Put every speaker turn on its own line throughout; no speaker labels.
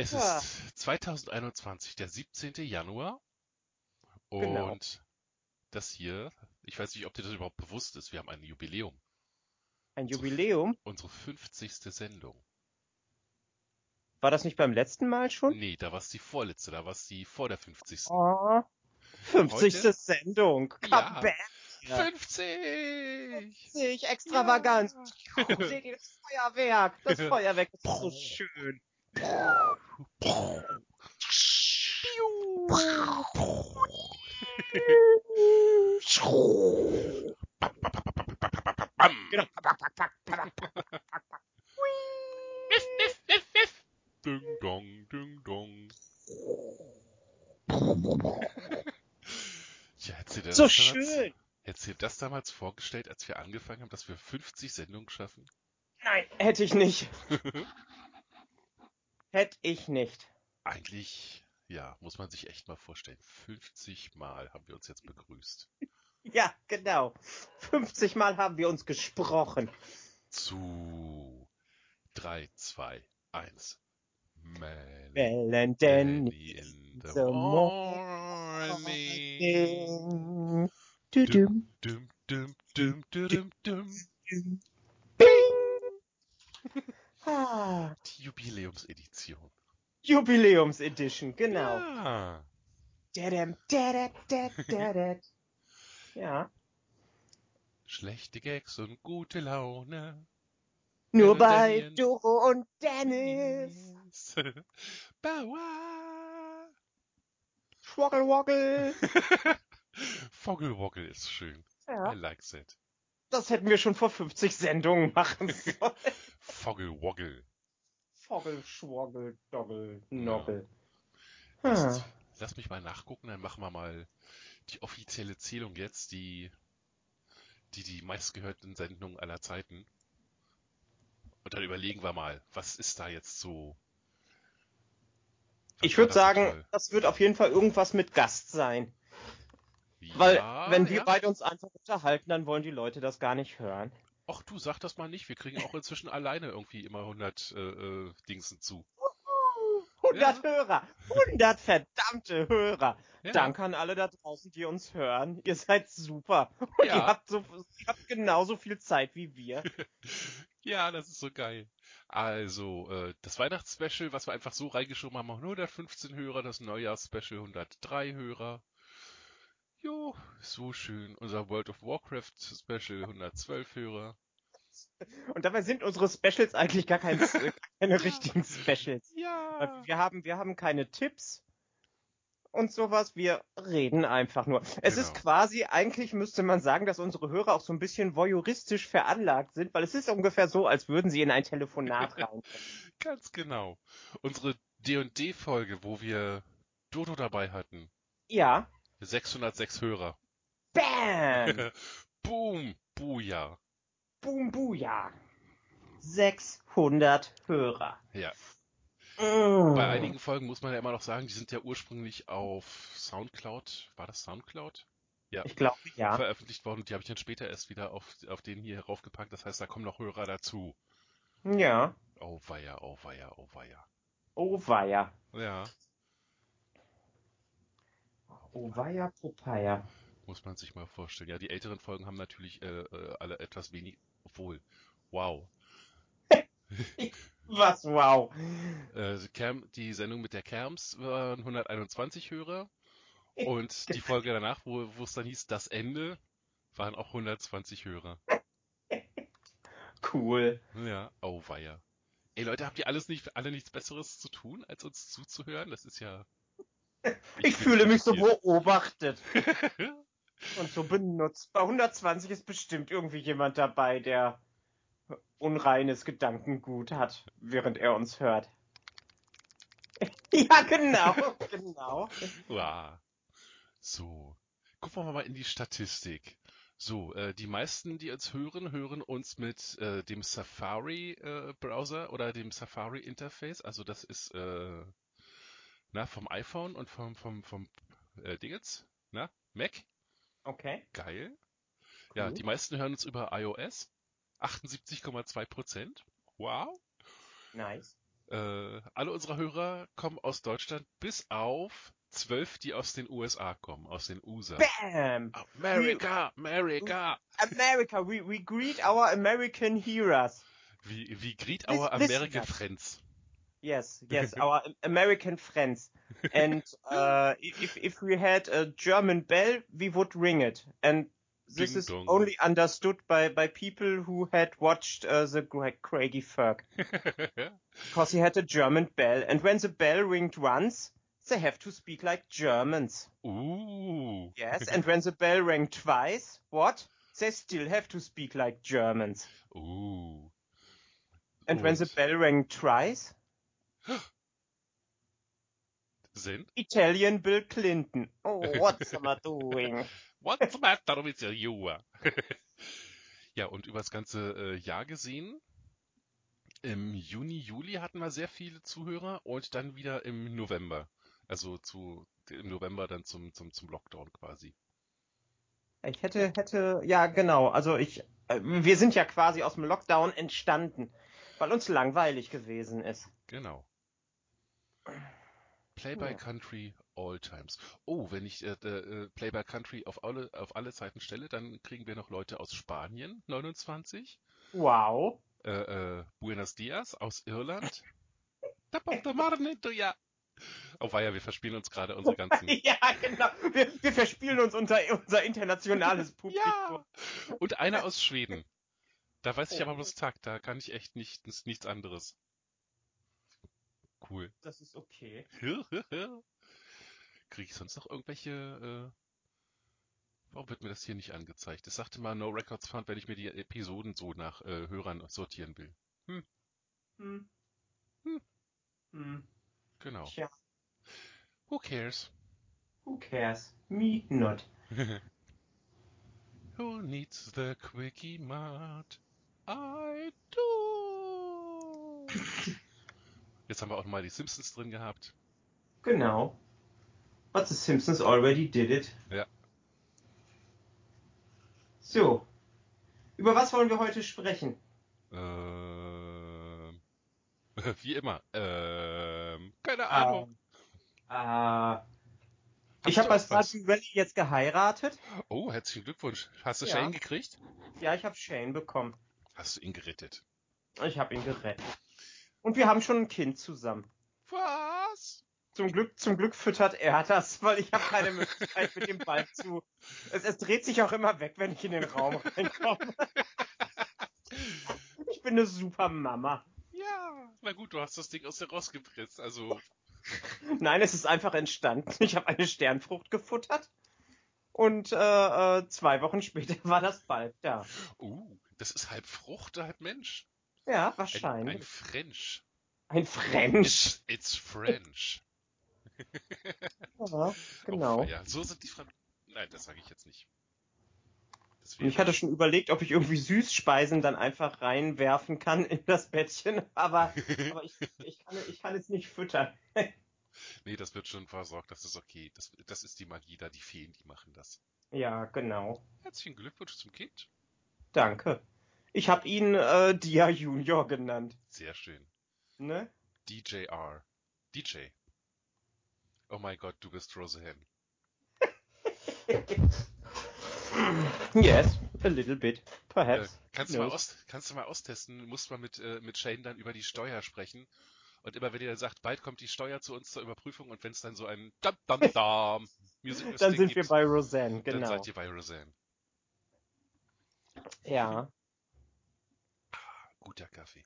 Es
Ja.
ist 2021, der 17. Januar. Und
Genau.
das hier, ich weiß nicht, ob dir das überhaupt bewusst ist, wir haben ein Jubiläum.
Ein. Jubiläum.
Unsere 50. Sendung.
War das nicht beim letzten Mal schon?
Nee, da war es die vorletzte, da war es die vor der 50.
Oh. 50.
Heute?
Sendung.
Ja.
Ja.
50!
50. Extravaganz.
Ja.
Oh, seht ihr das Feuerwerk? Das Feuerwerk ist so schön. Genau.
Ding dong, ding dong. Ja, hättest du das
So
damals,
schön.
hättest du dir das damals vorgestellt, als wir angefangen haben, dass wir 50 Sendungen schaffen?
Nein, hätte ich nicht. Hätte ich nicht.
Eigentlich, ja, muss man sich echt mal vorstellen. 50 Mal haben wir uns jetzt begrüßt.
Ja, genau. 50 Mal haben wir uns gesprochen.
Zu 3, 2, 1. Melanie
Bellen denn
in the
the
morning.
morning. Düdüm,
Dum, dum, dum, dum, dum.
Bing. Ah,
Die Jubiläumsedition.
Jubiläumsedition, genau.
Ja.
Dadam, dadat, dat, dadat. Ja.
Schlechte Gags und gute Laune.
Nur bei Doro und Dennis.
Bauer.
Schwoggle Woggle.
Foggelwoggle ist schön. I
Ja.
like that.
Das hätten wir schon vor 50 Sendungen machen sollen.
Foggelwoggle.
Foggle, Schwoggle, Doggle, Noggle.
Lass,
Hm.
lass mich mal nachgucken, dann machen wir mal die offizielle Zählung jetzt, die die, die meistgehörten Sendungen aller Zeiten. Und dann überlegen wir mal, was ist da jetzt so? was
Ich würde sagen,
toll?
das wird auf jeden Fall irgendwas mit Gast sein. Weil,
ja,
wenn wir
ja.
beide uns einfach unterhalten, dann wollen die Leute das gar nicht hören.
Ach du, sag das mal nicht. Wir kriegen auch inzwischen alleine irgendwie immer 100 äh, äh, Dingsen zu.
100
Ja.
Hörer! 100 verdammte Hörer!
Ja.
Danke an alle da draußen, die uns hören. Ihr seid super. Und
Ja.
ihr, habt so, ihr habt genauso viel Zeit wie wir.
Ja, das ist so geil. Also, äh, das Weihnachtsspecial, was wir einfach so reingeschoben haben, haben 115 Hörer, das Neujahrsspecial 103 Hörer. Jo, so schön. Unser World of Warcraft Special 112 Hörer.
Und dabei sind unsere Specials eigentlich gar, kein, äh, keine richtigen Specials.
Ja.
Weil Wir haben, wir haben keine Tipps und sowas. Wir reden einfach nur. Es ist
Genau.
quasi, eigentlich müsste man sagen, dass unsere Hörer auch so ein bisschen voyeuristisch veranlagt sind, weil es ist ungefähr so, als würden sie in ein Telefonat rein.
Ganz genau. Unsere D&D-Folge, wo wir Dodo dabei hatten.
Ja.
606 Hörer.
Bam!
Boom! Booyah!
Boom, Booyah. 600 Hörer.
Ja.
Mm.
Bei einigen Folgen muss man ja immer noch sagen, die sind ja ursprünglich auf Soundcloud, war das Soundcloud? Ja,
Ich glaube, ja.
veröffentlicht worden. Die habe ich dann später erst wieder auf, auf den hier raufgepackt. Das heißt, da kommen noch Hörer dazu.
Ja.
Oh weia, oh weia, oh weia.
Oh weia.
Ja,
Oh weia, Popeye.
muss man sich mal vorstellen. Ja, die älteren Folgen haben natürlich äh, äh, alle etwas wenig, obwohl, wow.
Was, wow.
Äh, Cam, die Sendung mit der Kerms waren 121 Hörer. Und die Folge danach, wo es dann hieß, das Ende, waren auch 120 Hörer.
Cool.
Ja, oh weia. Ey Leute, habt ihr alles nicht, alle nichts Besseres zu tun, als uns zuzuhören? Das ist ja.
Ich, fühle mich so beobachtet und so benutzt. Bei 120 ist bestimmt irgendwie jemand dabei, der unreines Gedankengut hat, während er uns hört. ja, genau, genau.
Uah. So. Gucken wir mal in die Statistik. So, äh, die meisten, die uns hören, hören uns mit äh, dem Safari-Browser oder dem Safari-Interface. Also das ist äh, na, vom iPhone und vom, vom, vom äh, Dingens, na, Mac.
Okay.
Geil. Ja,
Cool.
die meisten hören uns über iOS. 78,2 Prozent. Wow.
Nice.
Äh, alle unsere Hörer kommen aus Deutschland, bis auf zwölf, die aus den USA kommen, aus den USA.
Bam!
America, America.
America, we, we greet our American heroes.
Wie, wie greet our American friends.
Yes, yes, our American friends. And uh, if if we had a German bell, we would ring it. And this
Ding
is
dong.
only understood by by people who had watched uh, the Craigie Ferg, because he had a German bell. And when the bell ringed once, they have to speak like Germans.
Ooh.
Yes, and when the bell rang twice, what? They still have to speak like Germans.
Ooh.
And when the bell rang thrice,
sind?
Italian Bill Clinton. Oh, what's am I doing?
What's the matter with you? ja, und über das ganze äh, Jahr gesehen, im Juni, Juli hatten wir sehr viele Zuhörer und dann wieder im November. Also zu, im November dann zum, zum, zum Lockdown quasi.
Ich hätte, hätte, ja genau, also ich, äh, wir sind ja quasi aus dem Lockdown entstanden, weil uns langweilig gewesen ist.
Genau. Play by
Ja.
Country all times. Oh, wenn ich äh, äh, Play by Country auf alle, auf alle Zeiten stelle, dann kriegen wir noch Leute aus Spanien, 29.
Wow.
Äh, äh, Buenos Dias aus Irland. Oh weia, wir verspielen uns gerade unsere ganzen.
ja, genau. Wir, wir verspielen uns unter unser internationales Publikum.
ja! Und einer aus Schweden. Da weiß ich
Oh.
aber bloß Tag, da kann ich echt nicht, nichts anderes. Cool.
Das ist okay.
Kriege ich sonst noch irgendwelche, äh, warum wird mir das hier nicht angezeigt? Es sagte mal No Records Found, wenn ich mir die Episoden so nach äh, Hörern sortieren will.
Hm.
Hm.
Hm.
Genau.
Tja,
Who cares?
who cares? Me not.
Who needs the quickie mart? I do. Jetzt haben wir auch mal die Simpsons drin gehabt.
Genau. But the Simpsons already did it.
Ja.
So. Über was wollen wir heute sprechen?
Ähm, wie immer. Ähm, keine Ahnung.
Äh, ich
Hast
habe bei? Stardew Valley jetzt geheiratet.
Oh, herzlichen Glückwunsch. Hast du
Ja.
Shane gekriegt?
Ja, ich habe Shane bekommen.
Hast du ihn gerettet?
Ich habe ihn gerettet. Und wir haben schon ein Kind zusammen.
Was?
Zum Glück, zum Glück füttert er das, weil ich habe keine Möglichkeit mit dem Ball zu. Es, es dreht sich auch immer weg, wenn ich in den Raum reinkomme. Ich bin eine super Mama.
Ja. Na gut, du hast das Ding aus der Rost gepresst. Also,
Nein, es ist einfach entstanden. Ich habe eine Sternfrucht gefuttert. Und äh, äh, zwei Wochen später war das Balb da.
uh, das ist halb Frucht, halb Mensch.
Ja,
Ein, ein
wahrscheinlich.
French.
Ein French.
It's, it's French.
Ja, genau.
Oh, ja, so sind die Fran Nein, das sage ich jetzt nicht.
Ich hatte schon überlegt, ob ich irgendwie Süßspeisen dann einfach reinwerfen kann in das Bettchen, aber, aber ich, ich, kann, ich kann es nicht füttern.
nee, das wird schon versorgt, das ist okay. Das, das ist die Magie da, die Feen, die machen das.
Ja, genau.
Herzlichen Glückwunsch zum Kind.
Danke. Ich habe ihn äh, Dia Junior genannt.
Sehr schön.
Ne?
DJR. DJ. Oh mein Gott, du bist Roseanne.
Yes, a little bit,
Äh,
perhaps.
kannst, du aus, kannst du mal austesten, musst mal mit, äh, mit Shane dann über die Steuer sprechen. Und immer wenn ihr dann sagt, bald kommt die Steuer zu uns zur Überprüfung und wenn es dann so ein Dam Dam Dam Music
Dann sind wir
gibt,
bei Roseanne,
dann
genau.
seid ihr bei Roseanne.
Ja.
Guter Kaffee.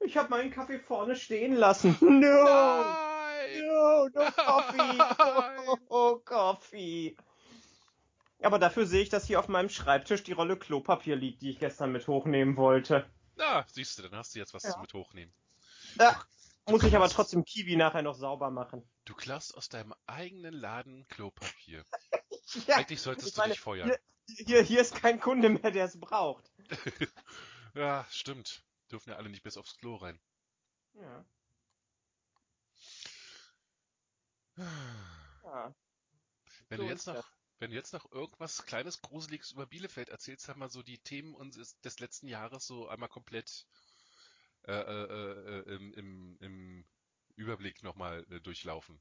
Ich habe meinen Kaffee vorne stehen lassen. No!
Nein!
No, no coffee.
Nein.
Oh, oh, coffee. Aber dafür sehe ich, dass hier auf meinem Schreibtisch die Rolle Klopapier liegt, die ich gestern mit hochnehmen wollte.
Na, siehst du, dann hast du jetzt was
Ja.
mit hochnehmen.
Ach, muss ich aber trotzdem Kiwi nachher noch sauber machen.
Du klaust aus deinem eigenen Laden Klopapier.
Ja,
Eigentlich solltest du
meine,
dich feuern.
Hier, hier, hier ist kein Kunde mehr, der es braucht.
Ja, stimmt. Dürfen ja alle nicht bis aufs Klo rein.
Ja. ja.
Wenn
So
du jetzt noch,
das.
wenn du jetzt noch irgendwas kleines Gruseliges über Bielefeld erzählst, haben wir so die Themen unseres des letzten Jahres so einmal komplett äh, äh, äh, im, im, im Überblick nochmal äh, durchlaufen.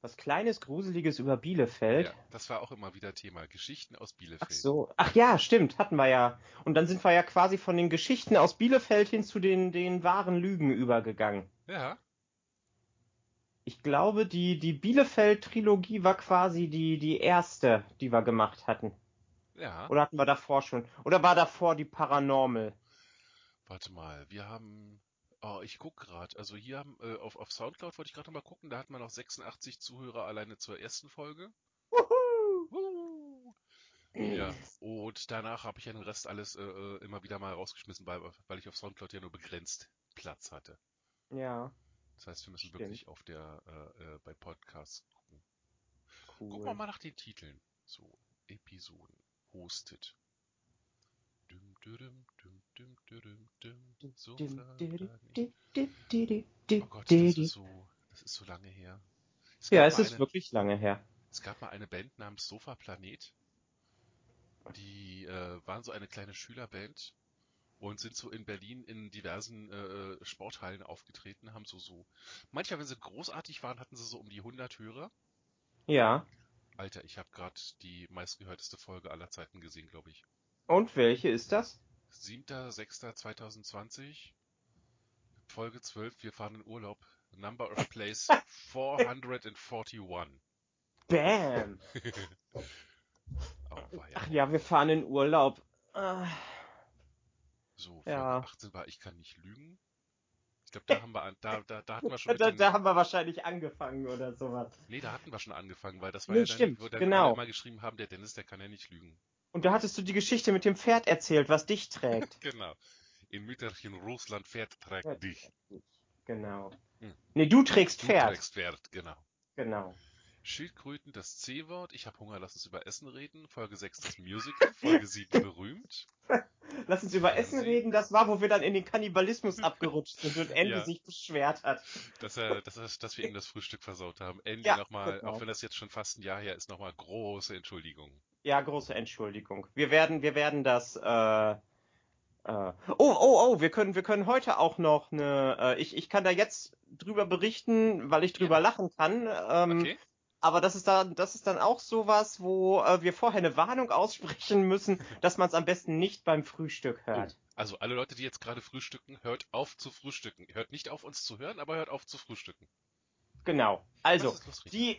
Was Kleines, Gruseliges über Bielefeld.
Ja, das war auch immer wieder Thema. Geschichten aus Bielefeld.
Ach so. Ach ja, stimmt, hatten wir ja. Und dann sind wir ja quasi von den Geschichten aus Bielefeld hin zu den, den wahren Lügen übergegangen.
Ja,
Ich glaube, die, die Bielefeld-Trilogie war quasi die, die erste, die wir gemacht hatten.
ja.
Oder hatten wir davor schon? Oder war davor die Paranormal?
Warte mal, wir haben. Oh, ich guck gerade. Also hier haben äh, auf, auf Soundcloud wollte ich gerade mal gucken, da hat man noch 86 Zuhörer alleine zur ersten Folge.
Wuhu!
Wuhu. Ja, und danach habe ich ja den Rest alles äh, äh, immer wieder mal rausgeschmissen, weil, weil ich auf Soundcloud ja nur begrenzt Platz hatte.
Ja,
Das heißt, wir müssen
Stimmt.
wirklich auf der äh, äh, bei Podcasts gucken.
cool.
Gucken wir mal nach den Titeln. So, Episoden. Hosted. Düm, düm, düm, so Oh Gott, das ist so, das ist so lange her. Es
Ja, es ist
eine,
wirklich lange her.
es gab mal eine Band namens Sofa Planet. Die äh, waren so eine kleine Schülerband und sind so in Berlin in diversen äh, Sporthallen aufgetreten, haben so so. Manchmal, wenn sie großartig waren, hatten sie so um die 100 Hörer.
Ja.
Alter, ich habe gerade die meistgehörteste Folge aller Zeiten gesehen, glaube ich.
Und welche ist das?
7.6.2020, Folge 12, wir fahren in Urlaub. Number of plays 441.
Bam! Ach ja, wir fahren in Urlaub. Ah,
So, Folge
Ja.
18 war Ich kann nicht lügen. Ich glaube, da haben wir da, da, da hatten wir schon
Da, da haben wir wahrscheinlich angefangen oder sowas.
nee, da hatten wir schon angefangen, weil das war
Nee,
ja dann,
stimmt,
wo dann
genau.
alle immer geschrieben haben, der Dennis, der kann ja nicht lügen.
Und da hattest du die Geschichte mit dem Pferd erzählt, was dich trägt.
Genau. In Mütterchen Russland Pferd trägt
Ja.
dich.
Genau.
Hm.
Nee, du trägst
Du
Pferd.
trägst Pferd, genau.
Genau.
Schildkröten, das C-Wort. Ich habe Hunger, lass uns über Essen reden. Folge 6, das Musical. Folge 7, berühmt.
Lass uns über Essen reden. Das war, wo wir dann in den Kannibalismus abgerutscht sind und Andy
Ja.
sich beschwert hat.
Dass, er, dass, er, dass wir ihm das Frühstück versaut haben. Andy
Ja,
nochmal,
genau.
auch wenn das jetzt schon fast ein Jahr her ist, nochmal große Entschuldigung.
Ja, große Entschuldigung. Wir werden, wir werden das. Äh, äh, oh, oh, oh, wir können, wir können heute auch noch eine. Äh, ich, ich kann da jetzt drüber berichten, weil ich drüber
Ja.
lachen kann. Ähm,
Okay?
Aber das ist dann, das ist dann auch sowas, wo äh, wir vorher eine Warnung aussprechen müssen, dass man es am besten nicht beim Frühstück hört.
Also alle Leute, die jetzt gerade frühstücken, hört auf zu frühstücken. Hört nicht auf uns zu hören, aber hört auf zu frühstücken.
Genau. Also, die, äh,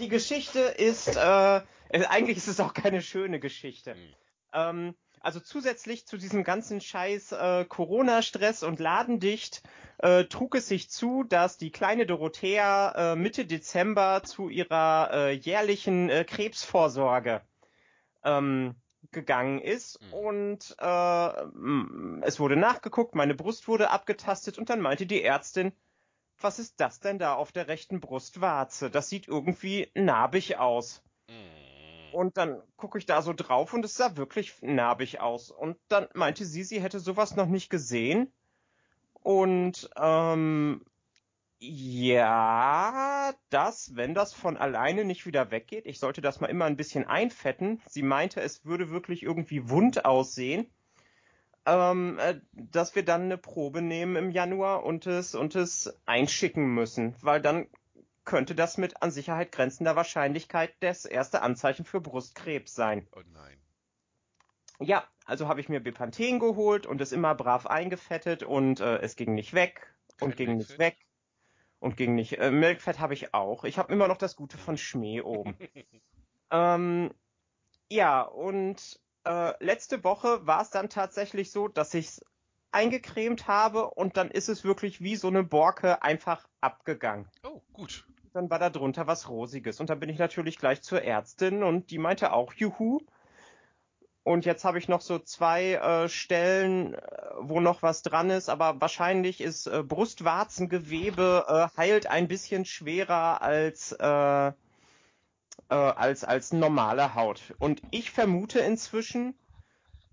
die Geschichte ist, äh, eigentlich ist es auch keine schöne Geschichte.
Hm.
Ähm, also zusätzlich zu diesem ganzen Scheiß äh, Corona-Stress und Ladendicht äh, trug es sich zu, dass die kleine Dorothea äh, Mitte Dezember zu ihrer äh, jährlichen äh, Krebsvorsorge ähm, gegangen ist
Mhm.
und äh, es wurde nachgeguckt, meine Brust wurde abgetastet und dann meinte die Ärztin, was ist das denn da auf der rechten Brustwarze? Das sieht irgendwie narbig aus.
Mm.
Und dann gucke ich da so drauf und es sah wirklich narbig aus. Und dann meinte sie, sie hätte sowas noch nicht gesehen. Und ähm, ja, das, wenn das von alleine nicht wieder weggeht, ich sollte das mal immer ein bisschen einfetten. Sie meinte, es würde wirklich irgendwie wund aussehen. Ähm, äh, dass wir dann eine Probe nehmen im Januar und es und es einschicken müssen, weil dann könnte das mit an Sicherheit grenzender Wahrscheinlichkeit das erste Anzeichen für Brustkrebs sein.
Oh nein.
Ja, also habe ich mir Bepanthen geholt und es immer brav eingefettet und äh, es ging nicht weg und
Kein
ging nicht weg und ging nicht. Äh, Milchfett habe ich auch. Ich habe immer noch das Gute von Schmäh oben. ähm, ja, und äh, letzte Woche war es dann tatsächlich so, dass ich's eingecremt habe und dann ist es wirklich wie so eine Borke einfach abgegangen.
Oh, gut.
Dann war da drunter was Rosiges. Und dann bin ich natürlich gleich zur Ärztin und die meinte auch, juhu. Und jetzt habe ich noch so zwei äh, Stellen, äh, wo noch was dran ist, aber wahrscheinlich ist äh, Brustwarzengewebe äh, heilt ein bisschen schwerer als äh, äh, als als normale Haut. Und ich vermute inzwischen,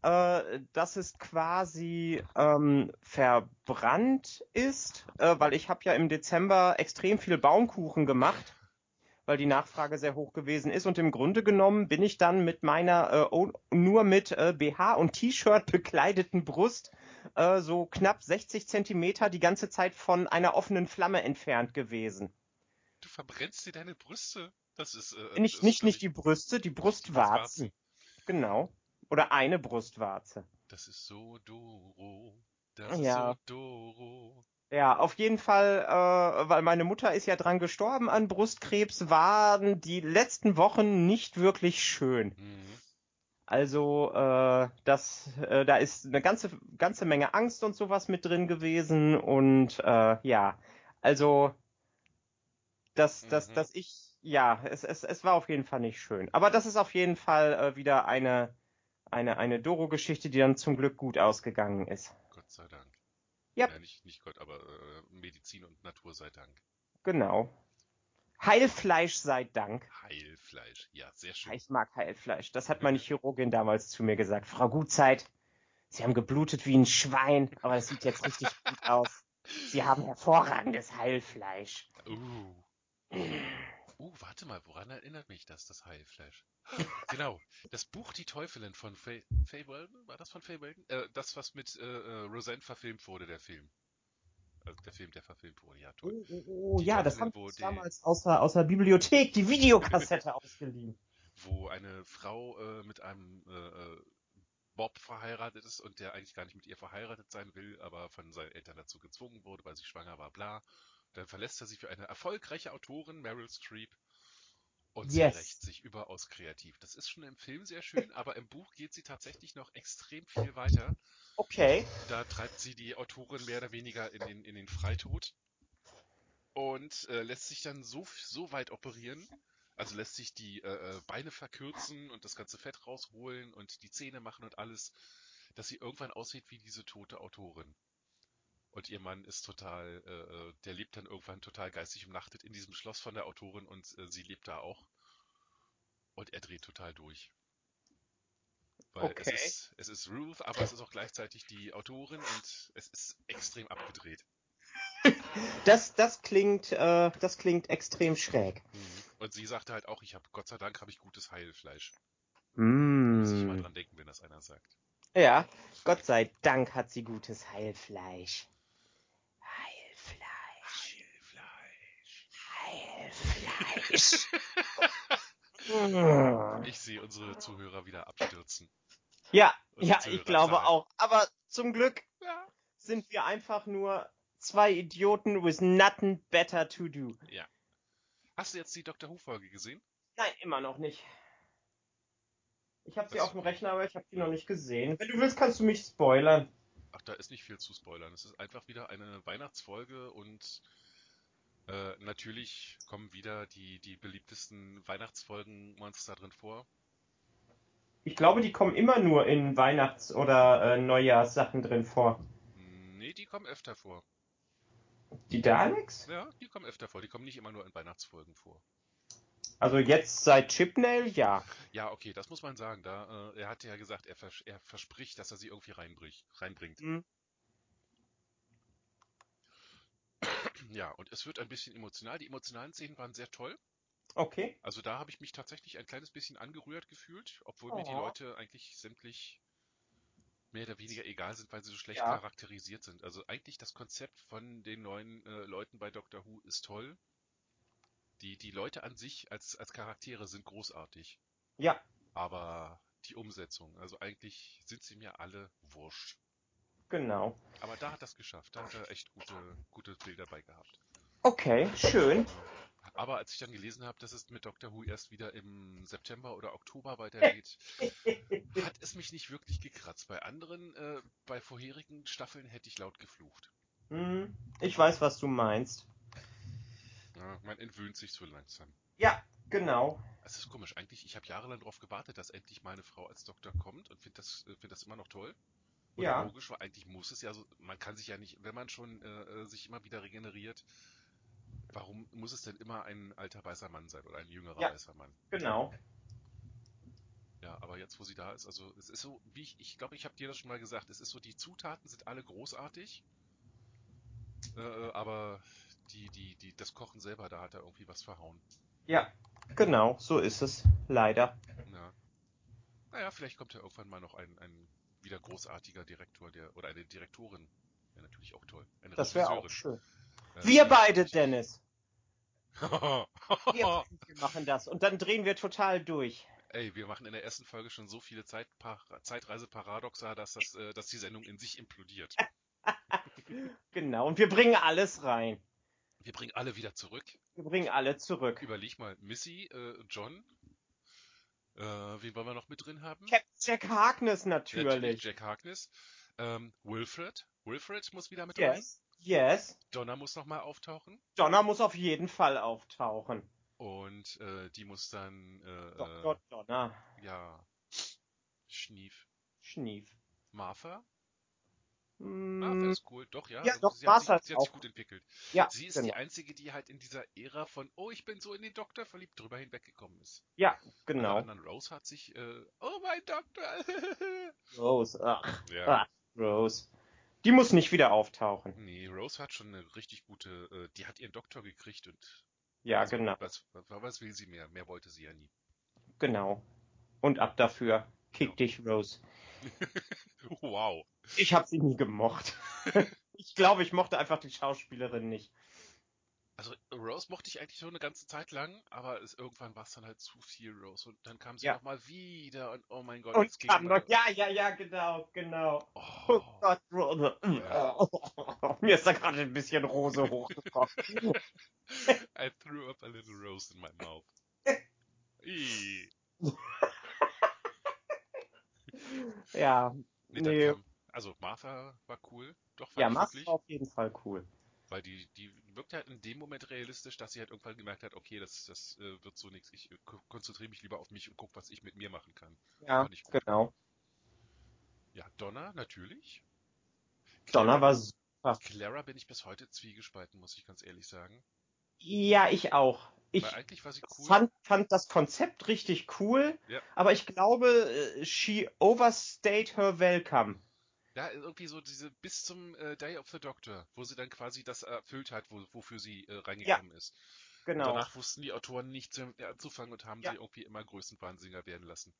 äh, dass es quasi ähm, verbrannt ist, äh, weil ich habe ja im Dezember extrem viel Baumkuchen gemacht, weil die Nachfrage sehr hoch gewesen ist und im Grunde genommen bin ich dann mit meiner äh, nur mit äh, BH und T-Shirt bekleideten Brust äh, so knapp 60 Zentimeter die ganze Zeit von einer offenen Flamme entfernt gewesen.
Du verbrennst dir deine Brüste. Das ist äh,
Nicht,
das
nicht, nicht die Brüste, die Brustwarzen. Genau. Oder eine Brustwarze.
Das ist so Doro. Das
Ja.
ist so Doro.
Ja, auf jeden Fall, äh, weil meine Mutter ist ja dran gestorben an Brustkrebs, waren die letzten Wochen nicht wirklich schön.
Mhm.
Also, äh, das, äh, da ist eine ganze, ganze Menge Angst und sowas mit drin gewesen und äh, ja, also, dass, dass,
Mhm.
dass ich, ja, es, es, es war auf jeden Fall nicht schön. Aber das ist auf jeden Fall äh, wieder eine, eine, eine Doro-Geschichte, die dann zum Glück gut ausgegangen ist.
Gott sei Dank.
Ja.
Ja, nicht, nicht Gott, aber äh, Medizin und Natur sei Dank.
Genau. Heilfleisch sei Dank.
Heilfleisch. Ja, sehr schön.
Ich mag Heilfleisch. Das hat meine Chirurgin damals zu mir gesagt. Frau Gutzeit, Sie haben geblutet wie ein Schwein, aber es sieht jetzt richtig gut aus. Sie haben hervorragendes Heilfleisch.
Uh. Uh, warte mal, woran erinnert mich das, das Heilfleisch? Genau, das Buch Die Teufelin von Faye, Weldon, war das von Faye Weldon? Äh, das, was mit äh, äh, Roseanne verfilmt wurde, der Film. Also der Film, der verfilmt wurde, ja, toll.
Oh, oh, oh,
Die
ja, das haben wir damals aus der, aus der Bibliothek, die Videokassette ausgeliehen.
Wo eine Frau äh, mit einem äh, äh, Bob verheiratet ist und der eigentlich gar nicht mit ihr verheiratet sein will, aber von seinen Eltern dazu gezwungen wurde, weil sie schwanger war, bla. Dann verlässt er sie für eine erfolgreiche Autorin, Meryl Streep. Und sie
Yes.
rächt sich überaus kreativ. Das ist schon im Film sehr schön, aber im Buch geht sie tatsächlich noch extrem viel weiter.
Okay.
Da treibt sie die Autorin mehr oder weniger in den, in den Freitod und äh, lässt sich dann so, so weit operieren, also lässt sich die äh, äh, Beine verkürzen und das ganze Fett rausholen und die Zähne machen und alles, dass sie irgendwann aussieht wie diese tote Autorin. Und ihr Mann ist total, äh, äh, der lebt dann irgendwann total geistig umnachtet in diesem Schloss von der Autorin und äh, sie lebt da auch. Und er dreht total durch. Weil
Okay.
es ist, es ist Ruth, aber es ist auch gleichzeitig die Autorin und es ist extrem abgedreht.
Das, das klingt, äh, das klingt extrem schräg.
Mhm. Und sie sagte halt auch, ich habe, Gott sei Dank habe ich gutes Heilfleisch. Muss ich mal
Mm.
dran denken, wenn das einer sagt.
Ja, Gott sei Dank hat sie gutes. Heilfleisch. Heilfleisch.
Heilfleisch.
Mm.
Ich sehe unsere Zuhörer wieder abstürzen.
Ja,
Und
ja,
Zuhörer
ich glaube
zahlen.
auch. Aber zum Glück
Ja.
sind wir einfach nur zwei Idioten with nothing better to do.
Hast du jetzt die Dr. Who-Folge gesehen?
Nein, immer noch nicht. Ich habe sie auf dem Rechner, aber ich habe sie noch nicht gesehen. Wenn du willst, kannst du mich spoilern.
Ach, da ist nicht viel zu spoilern. Es ist einfach wieder eine Weihnachtsfolge und äh, natürlich kommen wieder die, die beliebtesten Weihnachtsfolgen-Monster drin vor.
Ich glaube, die kommen immer nur in Weihnachts- oder äh, Neujahrssachen drin vor.
Nee, die kommen öfter vor.
Die Daleks?
Ja, die kommen öfter vor. Die kommen nicht immer nur in Weihnachtsfolgen vor.
Also jetzt seit Chipnail, ja.
Ja, okay, das muss man sagen. Da, äh, er hatte ja gesagt, er, vers er verspricht, dass er sie irgendwie reinbricht, reinbringt.
Mhm.
Ja, und es wird ein bisschen emotional. Die emotionalen Szenen waren sehr toll.
Okay.
Also da habe ich mich tatsächlich ein kleines bisschen angerührt gefühlt, obwohl mir die
Oh.
Leute eigentlich sämtlich mehr oder weniger egal sind, weil sie so schlecht
Ja.
charakterisiert sind. Also eigentlich das Konzept von den neuen äh, Leuten bei Doctor Who ist toll. Die, die Leute an sich als, als Charaktere sind großartig.
Ja,
Aber die Umsetzung, also eigentlich sind sie mir alle wurscht.
Genau.
Aber da hat das geschafft. Da hat er echt gute, gute Bilder bei gehabt.
Okay, schön.
Aber als ich dann gelesen habe, dass es mit Doctor Who erst wieder im September oder Oktober weitergeht, hat es mich nicht wirklich gekratzt. Bei anderen, äh, bei vorherigen Staffeln hätte ich laut geflucht.
Hm, ich weiß, was du meinst.
Ja, man entwöhnt sich so langsam.
Ja, genau.
Es ist komisch. Eigentlich, ich habe jahrelang darauf gewartet, dass endlich mal eine Frau als Doktor kommt und finde das, äh, find das immer noch toll. Und
Ja.
logisch, weil eigentlich muss es ja so, man kann sich ja nicht, wenn man schon äh, äh, sich immer wieder regeneriert, warum muss es denn immer ein alter weißer Mann sein oder ein jüngerer
Ja.
weißer Mann?
Genau.
Ja, aber jetzt, wo sie da ist, also es ist so, wie ich, ich glaube, ich habe dir das schon mal gesagt, es ist so, die Zutaten sind alle großartig, äh, aber die, die, die, das Kochen selber, da hat er irgendwie was verhauen.
Ja, genau. So ist es. Leider.
Ja. Naja, vielleicht kommt ja irgendwann mal noch ein, ein wieder großartiger Direktor, der oder eine Direktorin. Wäre natürlich auch toll. Eine
Das wäre auch schön.
Äh,
Wir beide, Dennis. Wir, wir machen das. Und dann drehen wir total durch.
Ey, wir machen in der ersten Folge schon so viele Zeitpa Zeitreiseparadoxa, dass das, äh, dass die Sendung in sich implodiert.
Genau. Und wir bringen alles rein.
Wir bringen alle wieder zurück.
Wir bringen alle zurück.
Überleg mal, Missy, äh, John, äh, wen wollen wir noch mit drin haben?
Captain Jack Harkness
Natürlich
natürlich.
Jack Harkness. Ähm, Wilfred. Wilfred muss wieder mit rein.
Yes. Yes.
Donna muss nochmal auftauchen.
Donna muss auf jeden Fall auftauchen.
Und äh, die muss dann, äh,
Dr. Donna.
ja, Schnief.
Schnief.
Martha? Martha
Mm,
ist cool, doch, ja.
Ja,
also
doch,
sie hat, sich,
ist
sie hat sich gut entwickelt.
ja,
Sie ist
genau.
die einzige, die halt in dieser Ära von, oh, ich bin so in den Doktor verliebt, drüber hinweggekommen ist.
Ja, genau.
anderen Rose hat sich, äh, oh mein Doktor.
Rose. Ach,
ja.
ach, Rose. Die muss nicht wieder auftauchen.
Nee, Rose hat schon eine richtig gute, äh, die hat ihren Doktor gekriegt und
Ja,
also,
genau.
was, was, was will sie mehr? Mehr wollte sie ja nie.
Genau. Und ab dafür. Kick dich, Rose.
Wow.
Ich habe sie nie gemocht. ich glaube, ich mochte einfach die Schauspielerin nicht.
Also Rose mochte ich eigentlich schon eine ganze Zeit lang, aber es, irgendwann war es dann halt zu viel Rose und dann kam sie
Ja.
nochmal wieder und oh mein Gott,
Und kam noch, ja, ja, ja, genau, genau. Oh
Oh,
Gott, Rose.
Ja.
Mir ist da gerade ein bisschen Rose hochgekommen.
I threw up a little rose in my mouth.
Ja,
Nee,
Nee.
kam, also Martha war cool, doch fand
ja,
wirklich,
war auf jeden Fall cool.
weil die, die wirkt halt in dem Moment realistisch, dass sie halt irgendwann gemerkt hat, okay, das, das äh, wird so nichts, ich äh, ko- konzentriere mich lieber auf mich und guck, was ich mit mir machen kann.
Ja, genau.
Ja, Donna, natürlich.
Donna
Clara-
war super.
Clara bin ich bis heute zwiegespalten, muss ich ganz ehrlich sagen.
Ja, ich auch. Ich
Weil eigentlich war sie cool.
fand, fand das Konzept richtig cool,
Ja.
aber ich glaube, äh, she overstayed her welcome.
Ja, irgendwie so diese bis zum äh, Day of the Doctor, wo sie dann quasi das erfüllt hat, wo, wofür sie äh, reingekommen ist. Und
Genau,
danach wussten die Autoren nichts mehr ihr anzufangen und haben
Ja.
sie irgendwie immer Größenwahnsinniger werden lassen.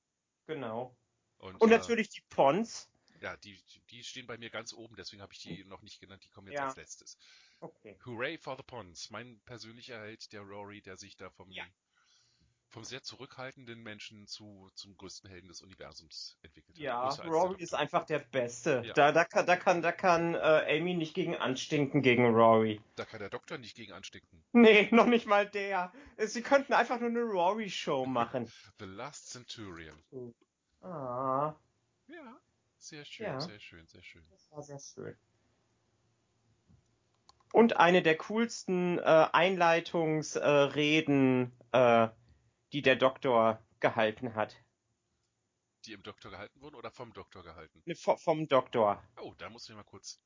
genau.
Und,
Und
äh,
natürlich die Pons.
Ja, die, die stehen bei mir ganz oben, deswegen habe ich die noch nicht genannt, die kommen jetzt
Ja.
als letztes.
Okay.
Hooray for the Pons, mein persönlicher Held, der Rory, der sich da vom,
Ja.
Vom sehr zurückhaltenden Menschen zu, zum größten Helden des Universums entwickelt hat.
Ja, Rory ist einfach der Beste.
Ja.
Da, da kann, da kann, da kann äh, Amy nicht gegen anstinken gegen Rory.
Da kann der Doktor nicht gegen anstinken.
Nee, noch nicht mal der. Sie könnten einfach nur eine Rory-Show machen.
The Last Centurion.
Ah,
Ja, sehr schön,
Ja.
sehr schön, sehr schön.
das war sehr schön. Und eine der coolsten äh, Einleitungsreden, äh, die der Doktor gehalten hat.
Die im Doktor gehalten wurden oder vom Doktor gehalten?
Ne, vo- Vom Doktor.
Oh, da muss ich mal kurz.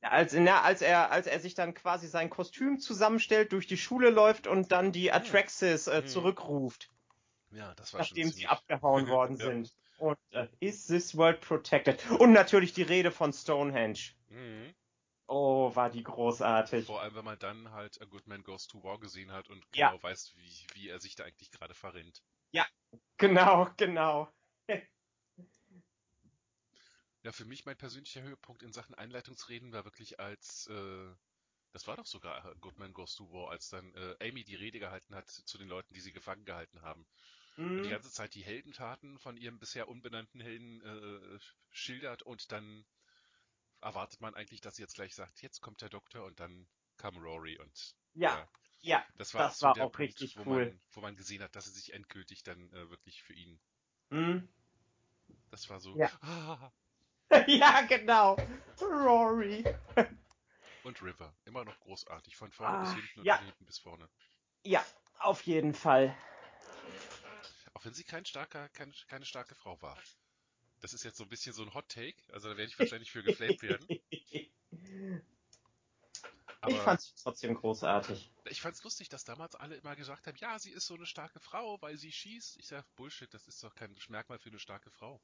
Als, na, als, er, als er sich dann quasi sein Kostüm zusammenstellt, durch die Schule läuft und dann die Atraxis äh,
Hm.
zurückruft,
Ja, das war
nachdem
schon
sie abgehauen worden
Ja.
sind. Und äh, is this world protected? Und natürlich die Rede von Stonehenge.
Mhm.
Oh, war die großartig.
Vor allem, wenn man dann halt A Good Man Goes to War gesehen hat und
Ja.
genau weiß, wie, wie er sich da eigentlich gerade verrennt.
Genau, genau.
Ja, für mich mein persönlicher Höhepunkt in Sachen Einleitungsreden war wirklich als, äh, das war doch sogar A Good Man Goes to War, als dann äh, Amy die Rede gehalten hat zu den Leuten, die sie gefangen gehalten haben. Und die ganze Zeit die Heldentaten von ihrem bisher unbenannten Helden äh, schildert und dann erwartet man eigentlich, dass sie jetzt gleich sagt, jetzt kommt der Doktor und dann kam Rory und
ja, ja,
das war
das
auch so
war auch
Punkt,
richtig
wo
cool.
man, wo man gesehen hat, dass sie sich endgültig dann äh, wirklich für ihn,
Hm.
das war so,
Ja.
ah,
ja, genau. Rory.
und River, immer noch großartig, von vorne bis
Ah,
hinten und
ja.
von hinten bis vorne.
Ja, auf jeden Fall.
Auch wenn sie kein starker, keine, keine starke Frau war. Das ist jetzt so ein bisschen so ein Hot Take, also da werde ich wahrscheinlich für geflamed werden.
ich
Aber
fand sie trotzdem großartig.
Ich fand's lustig, dass damals alle immer gesagt haben, ja, sie ist so eine starke Frau, weil sie schießt. Ich sag, Bullshit, das ist doch kein Merkmal für eine starke Frau.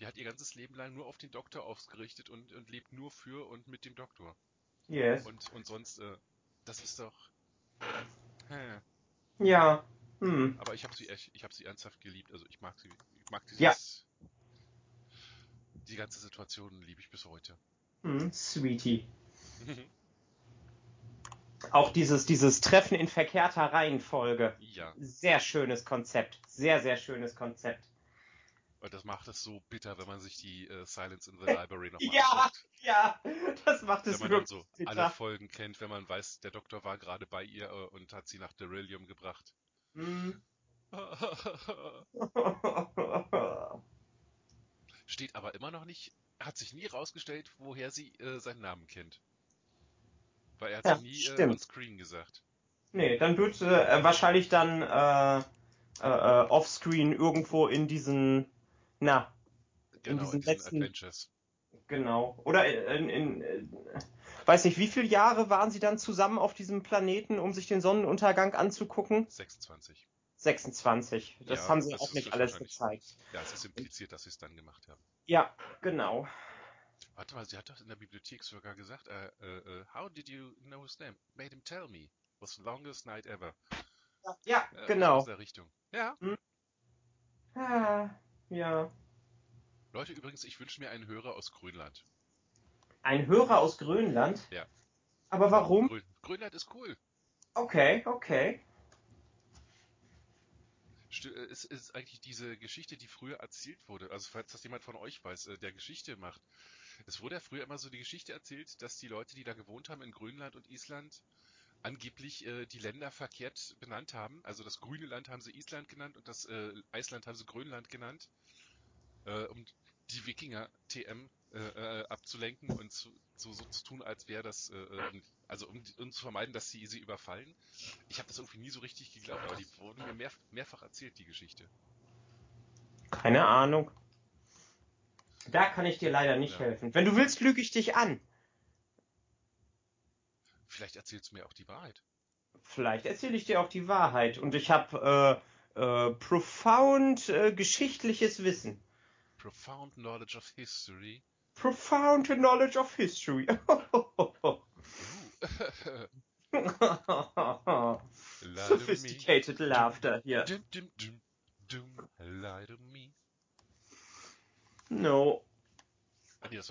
Die hat ihr ganzes Leben lang nur auf den Doktor ausgerichtet und, und lebt nur für und mit dem Doktor.
Yes.
Und, und sonst, äh, das ist doch. Hä.
Ja. Hm.
Aber ich habe sie echt, ich habe sie ernsthaft geliebt. Also ich mag sie, ich mag dieses.
Ja.
Die ganze Situation liebe ich bis heute.
Hm, Sweetie. Auch dieses, dieses Treffen in verkehrter Reihenfolge.
ja,
Sehr schönes Konzept. Sehr, sehr schönes Konzept.
und das macht es so bitter, wenn man sich die äh, Silence in the Library nochmal
Ja,
anguckt.
ja, das macht
Wenn
es
man dann
wirklich
so alle
bitter.
Folgen kennt, wenn man weiß, der Doktor war gerade bei ihr äh, und hat sie nach Derillium gebracht.
Hm.
Steht aber immer noch nicht, hat sich nie rausgestellt, woher sie äh, seinen Namen kennt. Weil er hat
Ja,
sie nie äh, on screen gesagt.
nee, dann wird äh, wahrscheinlich dann äh, äh, äh, offscreen irgendwo in diesen, na,
Genau,
diesen
in diesen
letzten-
Adventures.
genau. Oder in, in, in weiß nicht, wie viele Jahre waren sie dann zusammen auf diesem Planeten, um sich den Sonnenuntergang anzugucken?
26.
26. Das
Ja,
haben sie
das
auch nicht alles gezeigt.
Ja, es ist impliziert, dass sie es dann gemacht haben.
Ja, genau.
Warte mal, sie hat doch in der Bibliothek sogar gesagt, äh, äh, äh, how did you know his name? Made him tell me. Was the longest night ever.
Ja,
Äh,
genau.
Aus der Richtung. Ja.
Ah, ja.
Leute, übrigens, ich wünsche mir einen Hörer aus Grönland.
Ein Hörer aus Grönland?
Ja.
Aber warum?
Grön Grönland ist cool.
Okay, okay.
Äh, es ist eigentlich diese Geschichte, die früher erzählt wurde. Also falls das jemand von euch weiß, äh, der Geschichte macht. Es wurde ja früher immer so die Geschichte erzählt, dass die Leute, die da gewohnt haben in Grönland und Island, angeblich äh, die Länder verkehrt benannt haben. Also das grüne Land haben sie Island genannt und das äh, Eisland haben sie Grönland genannt, äh, um die Wikinger TM äh, äh, abzulenken und zu, so, so zu tun, als wäre das, äh, äh, also um, um zu vermeiden, dass sie sie überfallen. Ich habe das irgendwie nie so richtig geglaubt, aber die wurden mir mehr, mehrfach erzählt, die Geschichte.
Keine Ahnung. Da kann ich dir leider nicht
Ja.
helfen. Wenn du willst, lüge ich dich an.
Vielleicht erzählst du mir auch die Wahrheit.
Vielleicht erzähle ich dir auch die Wahrheit. Und ich habe äh, äh, profound äh, geschichtliches Wissen.
Profound knowledge of history.
Profound knowledge of history. Sophisticated laughter hier.
Dum, dum, dum, dum, lie to me.
No.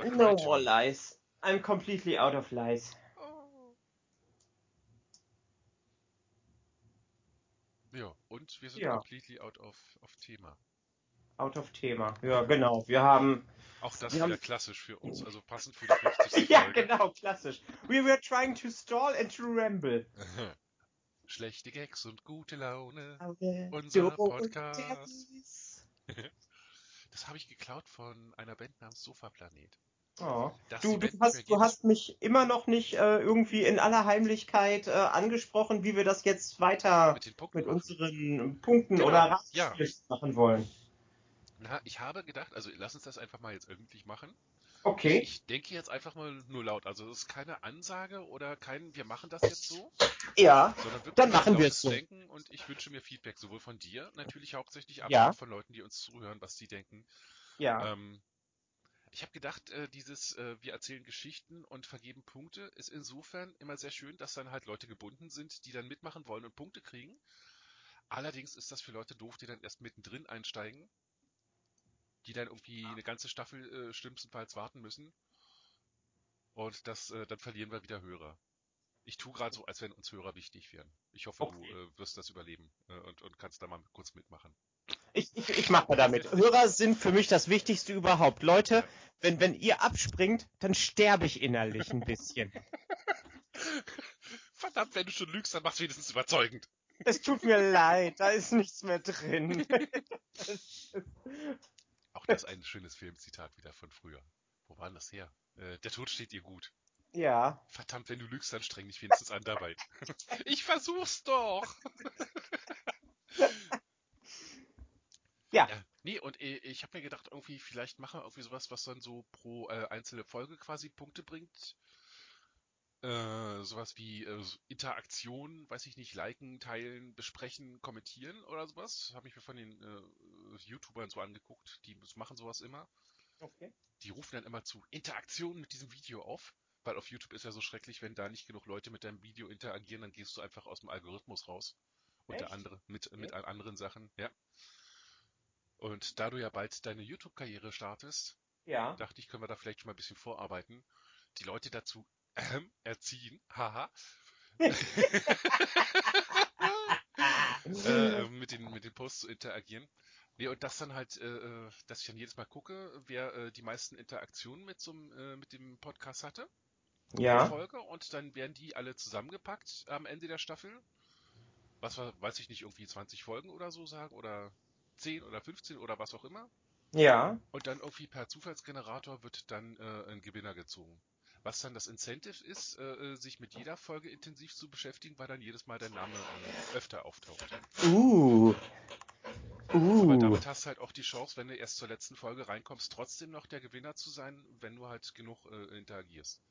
No more lies. I'm completely out of lies.
Oh. Ja, und wir sind
Ja.
completely out of, of Thema.
Out of Thema. Ja, genau. Wir haben.
Auch das wieder
haben-
klassisch für uns, also passend für die 50.
Ja,
Folge.
genau, klassisch. We were trying to stall and to ramble.
Schlechte Gags und gute Laune.
Unser
Unser Podcast. Das habe ich geklaut von einer Band namens Sofa Planet.
Oh. Du, du, hast, du hast mich immer noch nicht äh, irgendwie in aller Heimlichkeit äh, angesprochen, wie wir das jetzt weiter
mit
mit unseren Punkten
Genau,
oder
ja.
Ratspiels machen wollen.
Na, ich habe gedacht, also lass uns das einfach mal jetzt öffentlich machen.
Okay.
Ich denke jetzt einfach mal nur laut. Also es ist keine Ansage oder kein, wir machen das jetzt so,
Ja. Dann machen wir es so.
Denken und ich wünsche mir Feedback, sowohl von dir, natürlich hauptsächlich, aber
Ja.
auch von Leuten, die uns zuhören, was sie denken.
Ja.
Ähm, ich habe gedacht, äh, dieses äh, wir erzählen Geschichten und vergeben Punkte ist insofern immer sehr schön, dass dann halt Leute gebunden sind, die dann mitmachen wollen und Punkte kriegen. Allerdings ist das für Leute doof, die dann erst mittendrin einsteigen, die dann irgendwie eine ganze Staffel äh, schlimmstenfalls warten müssen. Und das, äh, dann verlieren wir wieder Hörer. Ich tue gerade so, als wenn uns Hörer wichtig wären. Ich hoffe,
Okay.
du äh, wirst das überleben äh, und, und kannst da mal kurz mitmachen.
Ich, ich, ich mache mal damit. Hörer sind für mich das Wichtigste überhaupt. Leute, wenn, wenn ihr abspringt, dann sterbe ich innerlich ein bisschen.
Verdammt, wenn du schon lügst, dann machst du wenigstens überzeugend.
Es tut mir leid, da ist nichts mehr drin.
Auch das ein schönes Filmzitat wieder von früher. Wo war denn das her? Äh, der Tod steht dir gut.
ja.
Verdammt, wenn du lügst, dann streng dich wenigstens an dabei. ich versuch's doch!
Ja.
ja. Nee, und äh, ich habe mir gedacht, irgendwie, vielleicht machen wir irgendwie sowas, was dann so pro äh, einzelne Folge quasi Punkte bringt. Äh, sowas wie äh, Interaktion, weiß ich nicht, liken, teilen, besprechen, kommentieren oder sowas. Habe ich mir von den äh, YouTubern so angeguckt, die machen sowas immer.
Okay.
die rufen dann immer zu Interaktion mit diesem Video auf, weil auf YouTube ist ja so schrecklich, wenn da nicht genug Leute mit deinem Video interagieren, dann gehst du einfach aus dem Algorithmus raus. Unter
Echt?
anderem mit, mit
Okay.
anderen Sachen, ja. Und da du ja bald deine YouTube-Karriere startest,
Ja.
Dachte ich, können wir da vielleicht schon mal ein bisschen vorarbeiten. Die Leute dazu ähm, erziehen. Haha. äh, mit, den, mit den Posts zu interagieren. Nee, und das dann halt, äh, äh, dass ich dann jedes Mal gucke, wer äh, die meisten Interaktionen mit, so, äh, mit dem Podcast hatte.
Ja.
Folge. Und dann werden die alle zusammengepackt am Ende der Staffel. Was war, weiß ich nicht, irgendwie 20 Folgen oder so sagen. Oder 10 oder 15 oder was auch immer.
Ja.
Und dann irgendwie per Zufallsgenerator wird dann äh, ein Gewinner gezogen. Was dann das Incentive ist, äh, äh, sich mit jeder Folge intensiv zu beschäftigen, weil dann jedes Mal dein Name äh, öfter auftaucht.
Uh.
Aber
Uh.
damit hast du halt auch die Chance, wenn du erst zur letzten Folge reinkommst, trotzdem noch der Gewinner zu sein, wenn du halt genug äh, interagierst.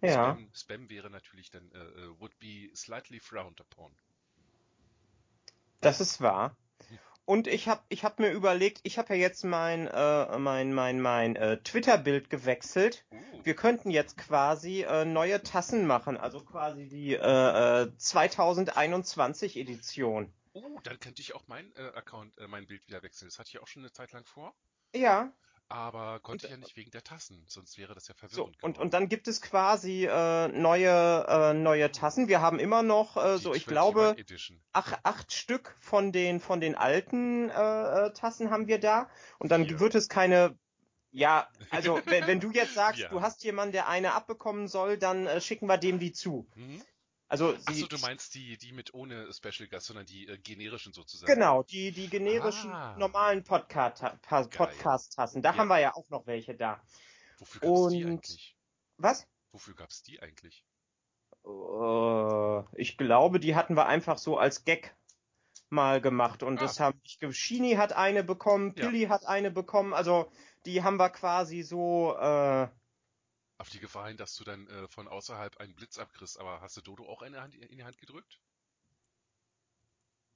Ja.
Spam, Spam wäre natürlich dann, äh, äh, would be slightly frowned upon.
Das ist wahr. Und ich habe ich hab mir überlegt, ich habe ja jetzt mein äh, mein mein mein äh, Twitter-Bild gewechselt.
Uh,
Wir könnten jetzt quasi äh, neue Tassen machen, also quasi die äh, äh, 2021 Edition.
uh, dann könnte ich auch mein äh, Account, äh, mein Bild wieder wechseln. Das hatte ich ja auch schon eine Zeit lang vor,
Ja,
aber konnte
Und,
ich ja nicht wegen der Tassen, sonst wäre das ja
so
verwirrend
und
geworden.
und dann gibt es quasi äh, neue äh, neue Tassen. Wir haben immer noch äh, so, ich
21
glaube, ach, acht Stück von den von den alten äh, äh, Tassen haben wir da. Und dann
Vier.
wird es keine Ja, also wenn, wenn du jetzt sagst,
Ja.
du hast jemanden, der eine abbekommen soll, dann äh, schicken wir dem die zu.
Hm?
Also
Achso,
sie,
du meinst die, die mit ohne Special Guest, sondern die äh, generischen sozusagen.
genau, die die generischen
Ah.
normalen Podcast Podcast-Tassen. Da
Ja.
haben wir ja auch noch welche da.
Wofür gab's die
Und-
eigentlich?
Was?
Wofür gab's die eigentlich?
Äh, ich glaube, die hatten wir einfach so als Gag mal gemacht und
Ah.
das haben ich Shini hat eine bekommen,
Ja.
Pilly hat eine bekommen, also die haben wir quasi so äh,
Auf die Gefahr hin, dass du dann äh, von außerhalb einen Blitz abkriegst, aber hast du Dodo auch eine Hand, in die Hand gedrückt?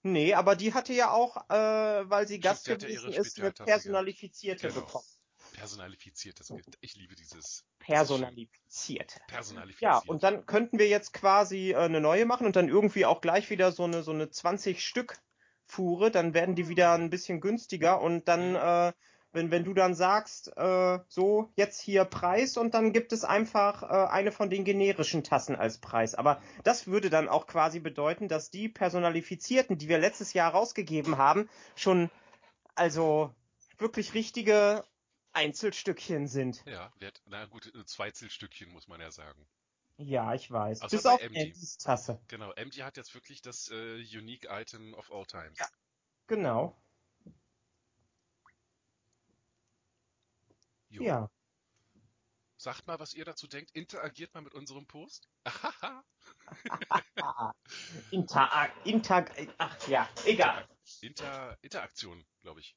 nee, aber die hatte ja auch, äh, weil sie Gast gewesen ist, eine personalifizierte
Genau.
bekommen.
Personalifiziert, das, ich liebe dieses
Personalifizierte.
personalifiziert.
Ja, und dann könnten wir jetzt quasi äh, eine neue machen und dann irgendwie auch gleich wieder so eine so eine 20 Stück Fuhre, dann werden die wieder ein bisschen günstiger und dann
Mhm.
äh, wenn wenn du dann sagst, äh, so jetzt hier Preis und dann gibt es einfach äh, eine von den generischen Tassen als Preis, aber das würde dann auch quasi bedeuten, dass die personalifizierten, die wir letztes Jahr rausgegeben haben, schon also wirklich richtige Einzelstückchen sind.
Ja, wert, na gut, äh, zwei Zellstückchen muss man ja sagen.
Ja, ich weiß.
Außer
Bis auf
MD.
Andys Tasse.
Genau, MD hat jetzt wirklich das äh, Unique Item of all times.
Ja. Genau.
Jo.
Ja.
Sagt mal, was ihr dazu denkt. Interagiert mal mit unserem Post.
Interag Interag ach ja, egal.
Inter Interaktion, glaube ich.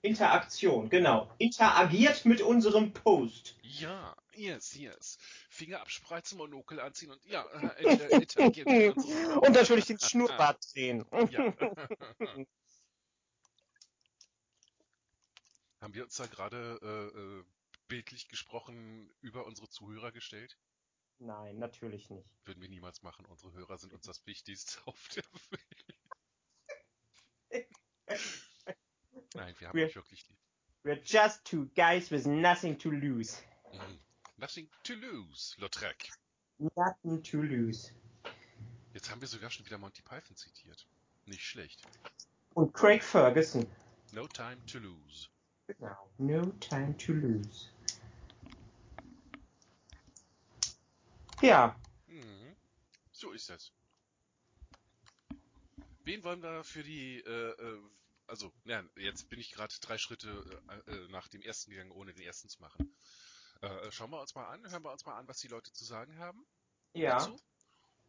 Interaktion, genau. Interagiert mit unserem Post.
Ja, yes, yes. Finger abspreizen, Monokel anziehen und ja, äh, inter interagiert mit unserem
Und natürlich den Schnurrbart drehen.
Ja. Haben wir uns da gerade äh, äh, bildlich gesprochen über unsere Zuhörer gestellt?
Nein, natürlich nicht.
Würden wir niemals machen. Unsere Hörer sind uns das Wichtigste auf der Welt. Nein, wir haben euch wirklich lieb.
We're just two guys with nothing to lose.
Mhm. Nothing to lose, Lautrec.
Nothing to lose.
Jetzt haben wir sogar schon wieder Monty Python zitiert. Nicht schlecht.
Und Craig Ferguson.
No time to lose.
Genau. No time to lose. Ja,
Mhm. So ist das. Wen wollen wir für die, äh, äh, also, ja, jetzt bin ich gerade drei Schritte äh, äh, nach dem ersten gegangen, ohne den ersten zu machen. Äh, schauen wir uns mal an, hören wir uns mal an, was die Leute zu sagen haben
ja.
dazu.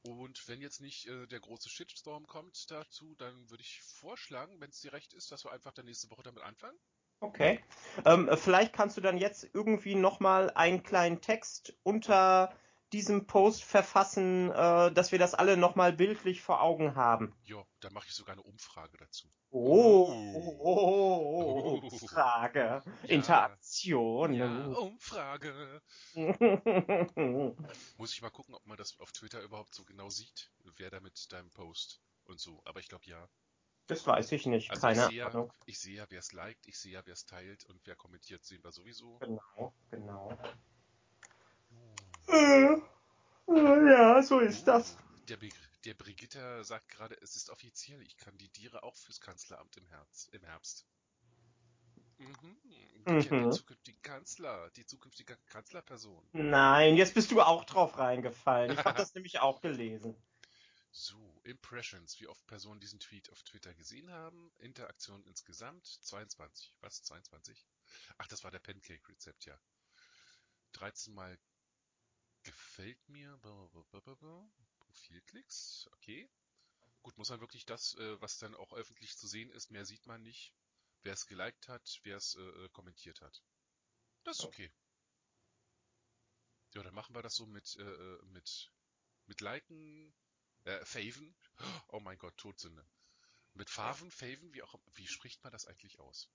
Und wenn jetzt nicht äh, der große Shitstorm kommt dazu, dann würde ich vorschlagen, wenn es dir recht ist, dass wir einfach dann nächste Woche damit anfangen.
Okay. Ähm, vielleicht kannst du dann jetzt irgendwie nochmal einen kleinen Text unter diesem Post verfassen, äh, dass wir das alle nochmal bildlich vor Augen haben.
Ja, dann mache ich sogar eine Umfrage dazu.
Oh,
Oh.
oh, oh,
Oh.
Frage,
Ja.
Interaktion.
Ja, Umfrage. Muss ich mal gucken, ob man das auf Twitter überhaupt so genau sieht, wer da mit deinem Post und so. Aber ich glaube ja.
Das weiß ich nicht.
Also
Keine
ich sehe ja,
Ahnung.
ich sehe ja, wer es liked, ich sehe ja, wer es teilt und wer kommentiert, sehen wir sowieso.
Genau, genau. Äh, äh, ja, so ist das.
Oh, der, Brig der Brigitta sagt gerade, es ist offiziell, ich kandidiere auch fürs Kanzleramt im, Herz, im Herbst. Mhm.
Mhm.
zukünftigen Kanzler, die zukünftige Kanzlerperson.
Nein, jetzt bist du auch drauf reingefallen. Ich habe das nämlich auch gelesen.
So, Impressions, wie oft Personen diesen Tweet auf Twitter gesehen haben. Interaktion insgesamt 22. Was? 22? Ach, das war der Pancake-Rezept, ja. 13 Mal gefällt mir. Profilklicks, okay. Gut, muss man wirklich das, äh, was dann auch öffentlich zu sehen ist, mehr sieht man nicht. Wer es geliked hat, wer es äh, kommentiert hat. Das ist okay. Ja, dann machen wir das so mit, äh, mit, mit Liken, äh, Faven. Oh mein Gott, Todsünde. Mit Faven, Faven, wie auch, wie spricht man das eigentlich aus?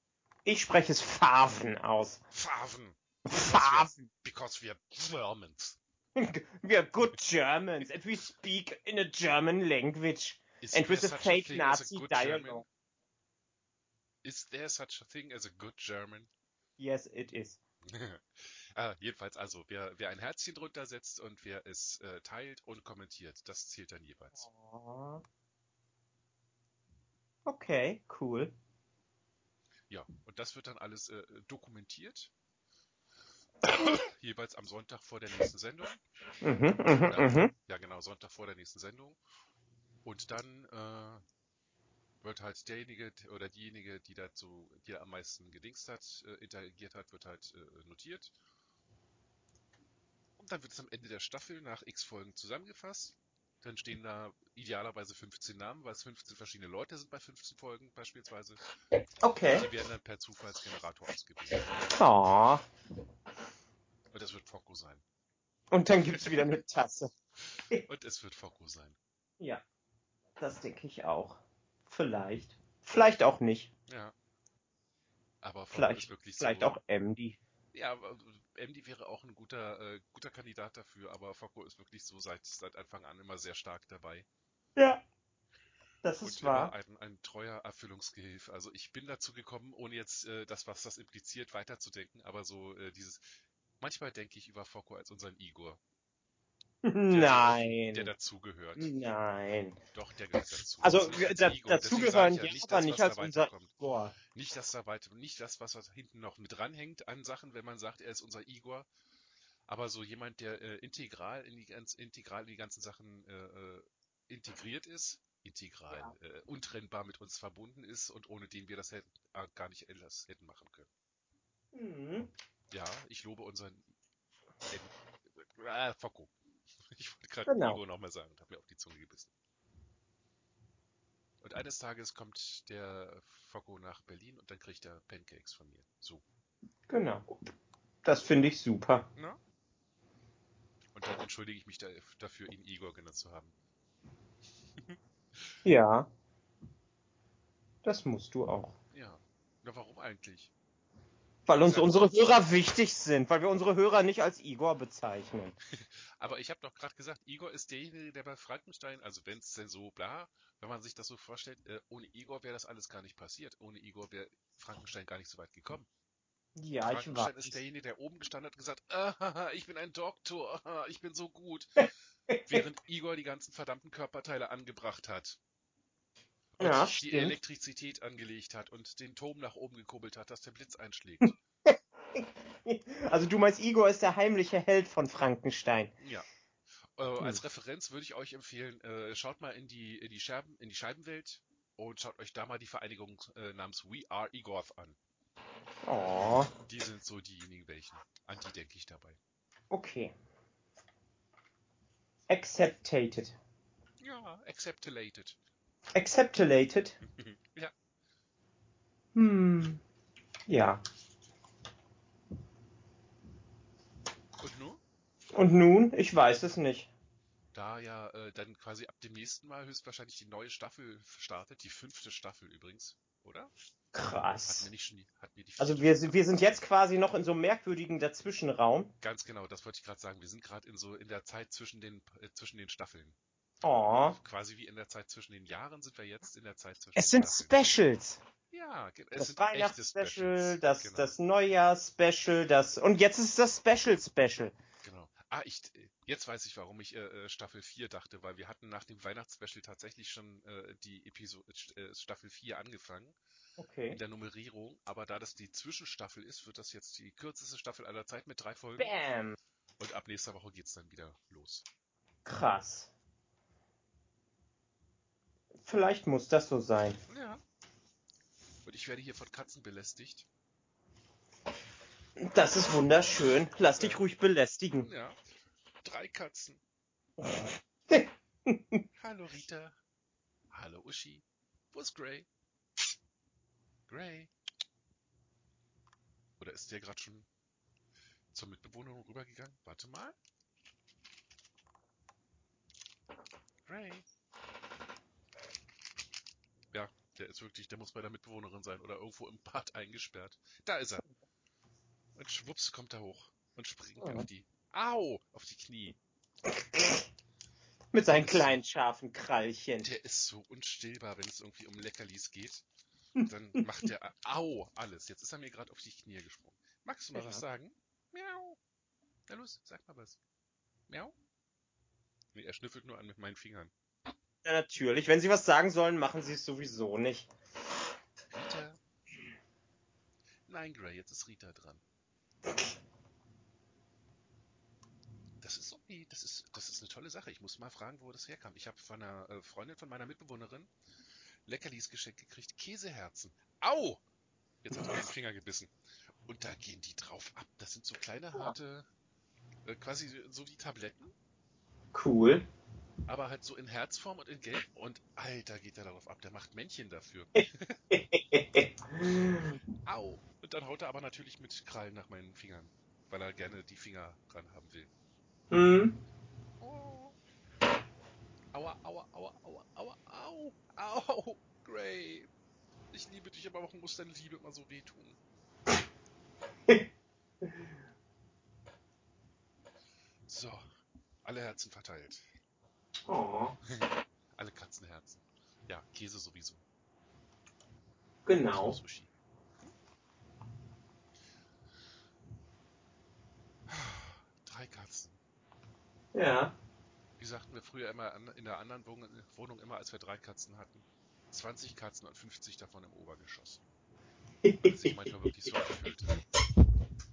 Ich spreche es Faven aus.
Faven.
Faven.
Because we are Germans.
We are good Germans and we speak in a German language
Is
and with a fake
a
Nazi
German?
dialogue.
Is there such a thing as a good German?
Yes, it is.
ah, jedenfalls also, wer, wer ein Herzchen drunter setzt und wer es äh, teilt und kommentiert, das zählt dann jeweils.
Okay, cool.
Ja, und das wird dann alles äh, dokumentiert. jeweils am Sonntag vor der nächsten Sendung.
Mhm, mhm, mhm.
Ja, genau, Sonntag vor der nächsten Sendung. Und dann äh, wird halt derjenige oder diejenige, die dazu, die am meisten gedingst hat, äh, interagiert hat, wird halt äh, notiert. Und dann wird es am Ende der Staffel nach x Folgen zusammengefasst. Dann stehen da idealerweise 15 Namen, weil es 15 verschiedene Leute sind bei 15 Folgen beispielsweise.
Okay.
Die werden dann per Zufallsgenerator ausgewählt.
Oh.
Und das wird Focko sein.
Und dann gibt's wieder eine Tasse.
Und es wird Focko sein.
Ja, das denke ich auch. Vielleicht. Vielleicht auch nicht.
Ja. Aber Focko
Vielleicht,
ist wirklich
vielleicht
so.
auch MD.
Ja, aber MD wäre auch ein guter, äh, guter Kandidat dafür, aber Focko ist wirklich so seit, seit Anfang an immer sehr stark dabei.
Ja. Das
Und
ist
immer
wahr.
ein, ein treuer Erfüllungsgehilfe. Also ich bin dazu gekommen, ohne jetzt äh, das, was das impliziert, weiterzudenken, aber so äh, dieses, manchmal denke ich über Focko als unseren Igor, der,
Nein.
der dazugehört.
Nein.
Doch, der gehört dazu.
Also da, dazugehören ja,
ja, nicht
aber
das,
nicht als unser. Igor.
Nicht das da weiter, nicht das, was da hinten noch mit dranhängt an Sachen, wenn man sagt, er ist unser Igor. Aber so jemand, der äh, integral in die ganz integral in die ganzen Sachen äh, äh, integriert ist, integral,
Ja.
äh, untrennbar mit uns verbunden ist und ohne den wir das hätten, äh, gar nicht anders hätten machen können.
Mhm.
Ja, ich lobe unseren äh, Focko. Ich wollte gerade
Genau.
Igor nochmal sagen und habe mir auf die Zunge gebissen. Und eines Tages kommt der Focko nach Berlin und dann kriegt er Pancakes von mir. So.
Genau. Das finde ich super.
Na? Und dann entschuldige ich mich da, dafür, ihn Igor genannt zu haben.
Ja. Das musst du auch.
Ja. Na, warum eigentlich?
Weil uns unsere Hörer wichtig sind, weil wir unsere Hörer nicht als Igor bezeichnen.
Aber ich habe doch gerade gesagt, Igor ist derjenige, der bei Frankenstein, also wenn es denn so bla, wenn man sich das so vorstellt, äh, ohne Igor wäre das alles gar nicht passiert. Ohne Igor wäre Frankenstein gar nicht so weit gekommen.
Ja, ich
Frankenstein
weiß.
ist derjenige, der oben gestanden hat und gesagt, ah, ich bin ein Doktor, ah, ich bin so gut. Während Igor die ganzen verdammten Körperteile angebracht hat.
Ja,
die
stimmt.
Elektrizität angelegt hat und den Turm nach oben gekurbelt hat, dass der Blitz einschlägt.
Also du meinst, Igor ist der heimliche Held von Frankenstein.
Ja. Äh, als Referenz würde ich euch empfehlen, äh, schaut mal in die, in die Scherben, in die Scheibenwelt und schaut euch da mal die Vereinigung äh, namens We Are Igor an.
Oh,
Die sind so diejenigen welchen. An die denke ich dabei.
okay. Acceptated.
Ja, acceptulated.
Acceptulated?
ja.
Hm. Ja.
Und nun?
Und nun? Ich weiß es nicht.
Da ja äh, dann quasi ab dem nächsten Mal höchstwahrscheinlich die neue Staffel startet, die fünfte Staffel übrigens, oder? Hatten
Krass.
wir nicht schon die, hatten wir die
Also wir, wir sind jetzt quasi noch in so einem merkwürdigen Dazwischenraum.
Ganz genau, das wollte ich gerade sagen. Wir sind gerade in so in der Zeit zwischen den äh, zwischen den Staffeln.
Oh.
Quasi wie in der Zeit zwischen den Jahren sind wir jetzt in der Zeit zwischen
Es
den
sind
Staffeln.
Specials.
Ja, es
Das Weihnachtsspecial, das,
genau,
das Neujahrsspecial, das und jetzt ist das Special Special.
genau. Ah, ich, jetzt weiß ich, warum ich äh, äh, Staffel 4 dachte, weil wir hatten nach dem Weihnachtsspecial tatsächlich schon äh, die Episode äh, Staffel 4 angefangen
Okay.
in der Nummerierung, aber da das die Zwischenstaffel ist, wird das jetzt die kürzeste Staffel aller Zeit mit drei Folgen
Bam.
und ab nächster Woche geht's dann wieder los.
Krass. Vielleicht muss das so sein.
Ja. Und ich werde hier von Katzen belästigt.
Das ist wunderschön. Lass dich ruhig belästigen.
Ja. Drei Katzen. Hallo Rita. Hallo Uschi. Wo ist Gray? Gray. Oder ist der gerade schon zur Mitbewohnerin rübergegangen? Warte mal. Gray. Ja, der ist wirklich, der muss bei der Mitbewohnerin sein oder irgendwo im Bad eingesperrt. Da ist er. Und schwupps kommt er hoch und springt
Oh.
auf die. Au! Auf die Knie.
Mit seinen kleinen scharfen Krallchen.
Der ist so unstillbar, wenn es irgendwie um Leckerlis geht. Dann macht der Au alles. Jetzt ist er mir gerade auf die Knie gesprungen. Magst du mal
Ja.
was sagen? Miau. Na los, sag mal was. Miau. Nee, er schnüffelt nur an mit meinen Fingern.
Ja, natürlich. Wenn sie was sagen sollen, machen sie es sowieso nicht.
Rita. Nein, Gray, jetzt ist Rita dran. Das ist okay, das ist, das ist eine tolle Sache. Ich muss mal fragen, wo das herkam. Ich habe von einer äh, Freundin von meiner Mitbewohnerin Leckerlis geschenkt gekriegt. Käseherzen. Au! Jetzt hat er mir den Finger gebissen. Und da gehen die drauf ab. Das sind so kleine, harte, äh, quasi so wie Tabletten,
Cool.
Aber halt so in Herzform und in Gelb. Und Alter, geht der darauf ab. Der macht Männchen dafür. Au! Und dann haut er aber natürlich mit Krallen nach meinen Fingern, weil er gerne die Finger dran haben will.
hm.
Oh. Aua, aua, aua, aua, aua, au, au, Gray. Ich liebe dich, aber warum muss deine Liebe immer so wehtun? So, alle Herzen verteilt.
Oh,
alle Katzenherzen. Ja, Käse sowieso.
genau.
Sushi. Drei Katzen.
Ja.
Wie sagten wir früher immer in der anderen Wohnung, immer, als wir drei Katzen hatten? 20 Katzen und 50 davon im Obergeschoss. Weil es sich manchmal wirklich so anfühlte.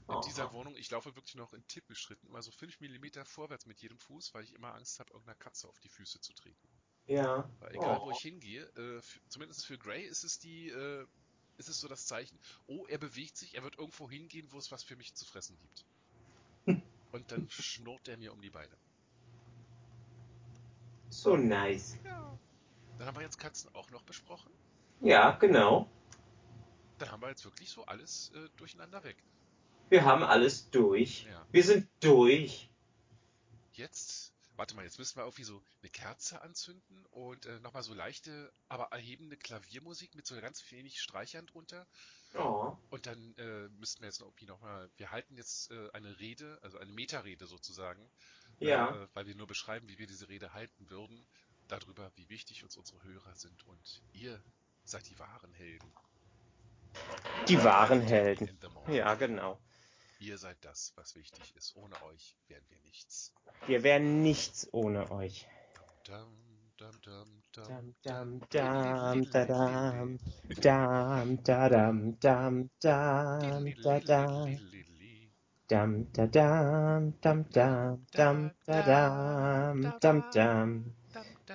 In dieser
Oh.
Wohnung, ich laufe wirklich noch in Tippelschritten, immer so 5 mm vorwärts mit jedem Fuß, weil ich immer Angst habe, irgendeiner Katze auf die Füße zu treten.
Ja.
Weil egal,
Oh.
wo ich hingehe, äh, zumindest für Gray ist es die, äh, ist es so das Zeichen, oh, er bewegt sich, er wird irgendwo hingehen, wo es was für mich zu fressen gibt. Und dann schnurrt er mir um die Beine.
So nice.
Ja. Dann haben wir jetzt Katzen auch noch besprochen.
Ja, genau.
Dann haben wir jetzt wirklich so alles äh, durcheinander weg.
Wir haben alles durch.
Ja.
Wir sind durch.
Jetzt, warte mal, jetzt müssen wir irgendwie so eine Kerze anzünden und äh, nochmal so leichte, aber erhebende Klaviermusik mit so ganz wenig Streichern drunter.
Oh.
Und dann äh, müssten wir jetzt noch irgendwie nochmal, wir halten jetzt äh, eine Rede, also eine Metarede sozusagen,
Ja.
äh, weil wir nur beschreiben, wie wir diese Rede halten würden, darüber, wie wichtig uns unsere Hörer sind und ihr seid die wahren Helden.
Die wahren Helden. Ja, genau.
Ihr seid das, was wichtig ist. Ohne euch wären wir nichts.
Wir wären nichts ohne euch.
Dum, dum, dum,
Dam,
dum,
dam, dam, da, dam. Dam, da, dam, dam, dam, da, dam. Dam, da, dam, dam, dam, dam, da, dam, dam, dam.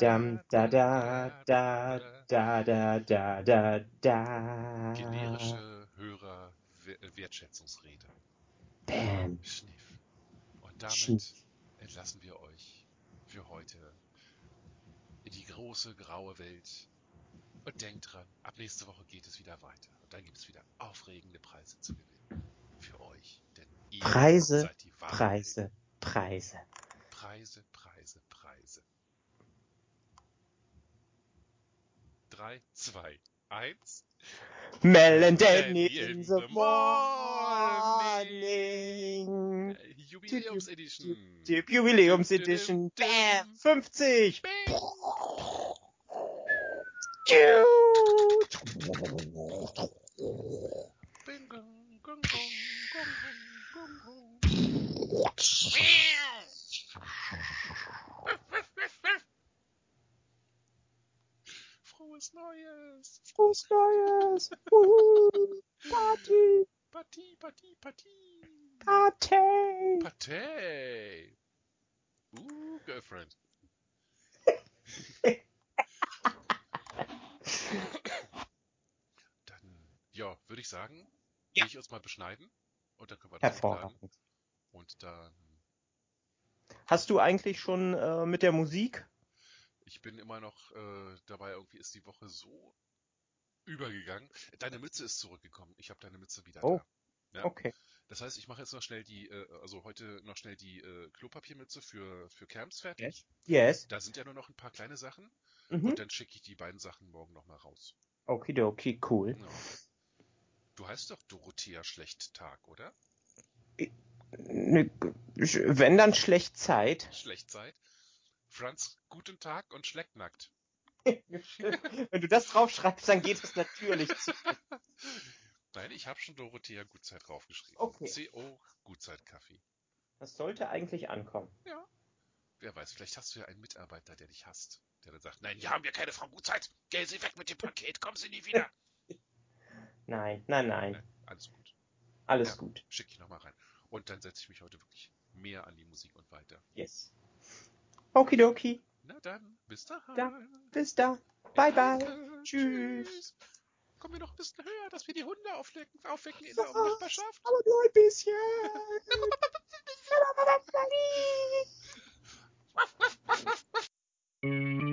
Dam, da, da, da, da, da, da, da, da.
Generische Hörer Wertschätzungsrede.
Bam.
Schniff. Und damit
Schniff.
entlassen wir euch für heute in die große graue Welt. Und denkt dran, ab nächste Woche geht es wieder weiter. Und dann gibt es wieder aufregende Preise zu gewinnen. Für euch. Denn ihr
Preise,
seid die wahren
Preise, Preise.
Preise, Preise, Preise. Drei, zwei, eins.
Mel and
Danny
in
in
the
the
morning.
Äh, Jubiläumsedition.
Die Jubiläumsedition. Bam! 50!
Bang. Bing, Frohes Neues!
Frohes Neues! Wuhu. Party!
Partie, Partie, Partie!
Party!
Partei! Uh, Girlfriend. Dann, ja, würde ich sagen,
Ja.
will ich uns mal beschneiden und dann können wir das.
Hervorragend.
Und dann,
Hast du eigentlich schon äh, mit der Musik?
Ich bin immer noch äh, dabei, irgendwie ist die Woche so übergegangen. Deine Mütze ist zurückgekommen. Ich habe deine Mütze wieder
Oh.
da. Ja.
Okay.
Das heißt, ich mache jetzt noch schnell die, äh, also heute noch schnell die äh, Klopapiermütze für, für Camps fertig.
Yes.
Da sind ja nur noch ein paar kleine Sachen.
Mhm.
Und dann schicke ich die beiden Sachen morgen nochmal raus.
Okidoki, cool.
Ja. Du heißt doch Dorothea Schlechttag, oder?
Ne, Wenn dann schlecht Zeit.
Schlechtzeit. Franz, guten Tag und Schlecknackt.
Wenn du das draufschreibst, dann geht es natürlich zu.
Nein, ich habe schon Dorothea Gutzeit draufgeschrieben.
Okay.
CO Gutzeit-Kaffee.
Das sollte eigentlich ankommen.
Ja. Wer weiß, vielleicht hast du ja einen Mitarbeiter, der dich hasst. Der dann sagt, nein, hier haben wir keine Frau Gutzeit. Geh Sie weg mit dem Paket, kommen Sie nie wieder.
Nein, nein, nein.
Nein, alles gut.
Alles
Ja.
gut.
Schick ich nochmal rein. Und dann setze ich mich heute wirklich mehr an die Musik und weiter.
Yes. Okidoki.
Na dann, bis dahin.
Da, bis da. Bye, bye.
Äh,
tschüss.
Kommen wir noch ein bisschen höher, dass wir die Hunde aufwecken, aufwecken in der Nachbarschaft.
Aber nur ein bisschen. Waff.